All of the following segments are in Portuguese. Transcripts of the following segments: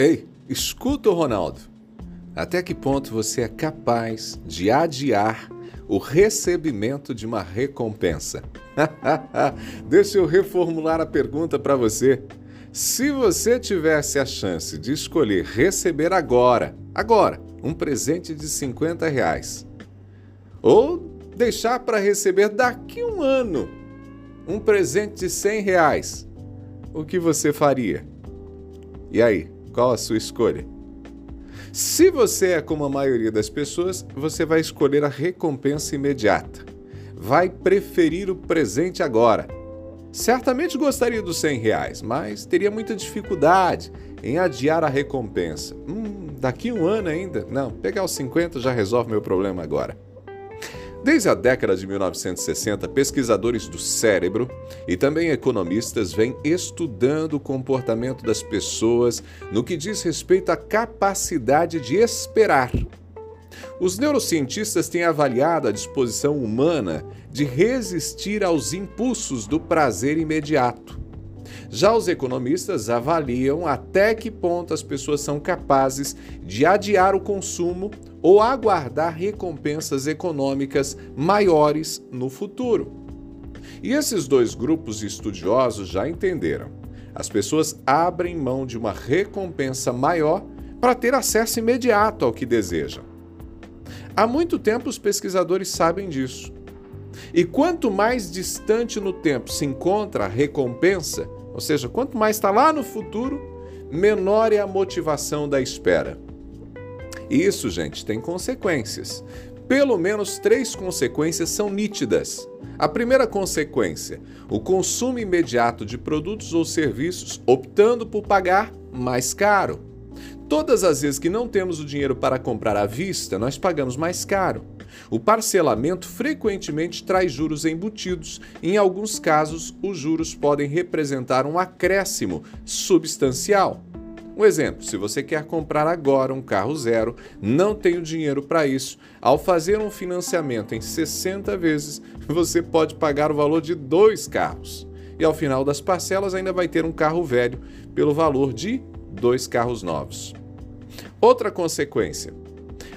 Ei, escuta o Ronaldo. Até que ponto você é capaz de adiar o recebimento de uma recompensa? Deixa eu reformular a pergunta para você. Se você tivesse a chance de escolher receber agora, agora, um presente de 50 reais, ou deixar para receber daqui um ano um presente de 100 reais, o que você faria? E aí? Qual a sua escolha? Se você é como a maioria das pessoas, você vai escolher a recompensa imediata. Vai preferir o presente agora. Certamente gostaria dos 100 reais, mas teria muita dificuldade em adiar a recompensa. Hum, daqui um ano ainda? Não, pegar os 50 já resolve meu problema agora. Desde a década de 1960, pesquisadores do cérebro e também economistas vêm estudando o comportamento das pessoas no que diz respeito à capacidade de esperar. Os neurocientistas têm avaliado a disposição humana de resistir aos impulsos do prazer imediato. Já os economistas avaliam até que ponto as pessoas são capazes de adiar o consumo ou aguardar recompensas econômicas maiores no futuro. E esses dois grupos de estudiosos já entenderam. As pessoas abrem mão de uma recompensa maior para ter acesso imediato ao que desejam. Há muito tempo os pesquisadores sabem disso. E quanto mais distante no tempo se encontra a recompensa, ou seja, quanto mais está lá no futuro, menor é a motivação da espera. E isso, gente, tem consequências. Pelo menos três consequências são nítidas. A primeira consequência: o consumo imediato de produtos ou serviços, optando por pagar mais caro. Todas as vezes que não temos o dinheiro para comprar à vista, nós pagamos mais caro. O parcelamento frequentemente traz juros embutidos. Em alguns casos, os juros podem representar um acréscimo substancial. Um exemplo: se você quer comprar agora um carro zero, não tem o dinheiro para isso, ao fazer um financiamento em 60 vezes, você pode pagar o valor de dois carros. E ao final das parcelas, ainda vai ter um carro velho pelo valor de dois carros novos. Outra consequência: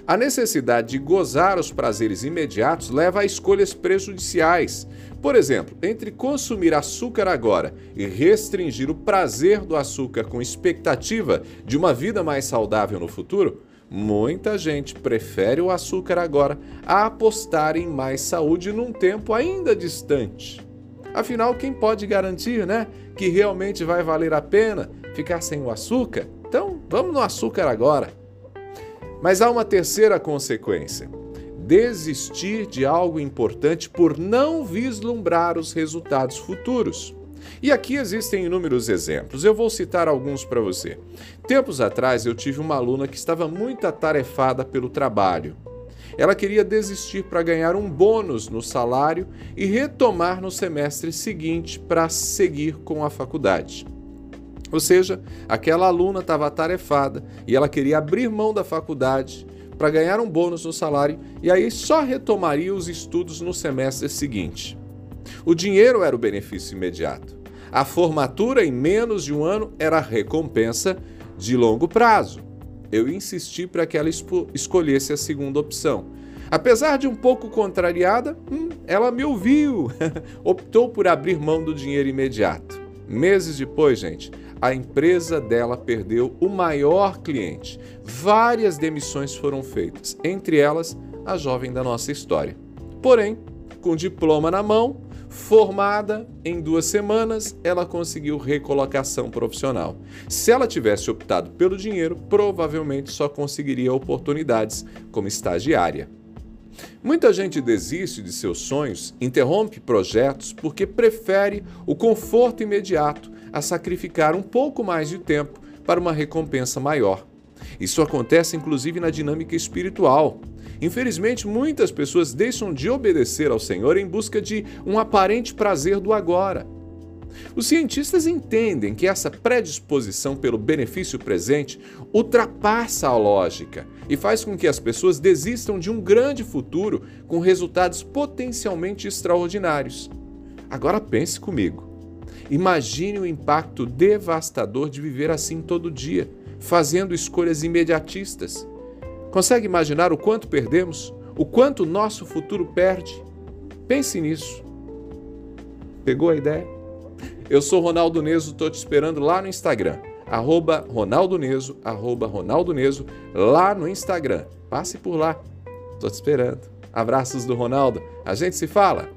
a necessidade de gozar os prazeres imediatos leva a escolhas prejudiciais. Por exemplo, entre consumir açúcar agora e restringir o prazer do açúcar com expectativa de uma vida mais saudável no futuro, muita gente prefere o açúcar agora a apostar em mais saúde num tempo ainda distante. Afinal, quem pode garantir, né, que realmente vai valer a pena ficar sem o açúcar? Então, vamos no açúcar agora. Mas há uma terceira consequência: desistir de algo importante por não vislumbrar os resultados futuros. E aqui existem inúmeros exemplos. Eu vou citar alguns para você. Tempos atrás eu tive uma aluna que estava muito atarefada pelo trabalho. Ela queria desistir para ganhar um bônus no salário e retomar no semestre seguinte para seguir com a faculdade. Ou seja, aquela aluna estava atarefada e ela queria abrir mão da faculdade para ganhar um bônus no salário e aí só retomaria os estudos no semestre seguinte. O dinheiro era o benefício imediato. A formatura em menos de um ano era a recompensa de longo prazo. Eu insisti para que ela escolhesse a segunda opção. Apesar de um pouco contrariada, hum, ela me ouviu, optou por abrir mão do dinheiro imediato. Meses depois, gente, a empresa dela perdeu o maior cliente. Várias demissões foram feitas, entre elas a jovem da nossa história. Porém, com diploma na mão, formada em duas semanas, ela conseguiu recolocação profissional. Se ela tivesse optado pelo dinheiro, provavelmente só conseguiria oportunidades como estagiária. Muita gente desiste de seus sonhos, interrompe projetos porque prefere o conforto imediato a sacrificar um pouco mais de tempo para uma recompensa maior. Isso acontece inclusive na dinâmica espiritual. Infelizmente, muitas pessoas deixam de obedecer ao Senhor em busca de um aparente prazer do agora. Os cientistas entendem que essa predisposição pelo benefício presente ultrapassa a lógica e faz com que as pessoas desistam de um grande futuro com resultados potencialmente extraordinários. Agora pense comigo. Imagine o impacto devastador de viver assim todo dia, fazendo escolhas imediatistas. Consegue imaginar o quanto perdemos? O quanto nosso futuro perde? Pense nisso. Pegou a ideia? Eu sou Ronaldo Neso, estou te esperando lá no Instagram. Arroba Ronaldo Neso, arroba Ronaldo Neso, lá no Instagram. Passe por lá. Estou te esperando. Abraços do Ronaldo. A gente se fala.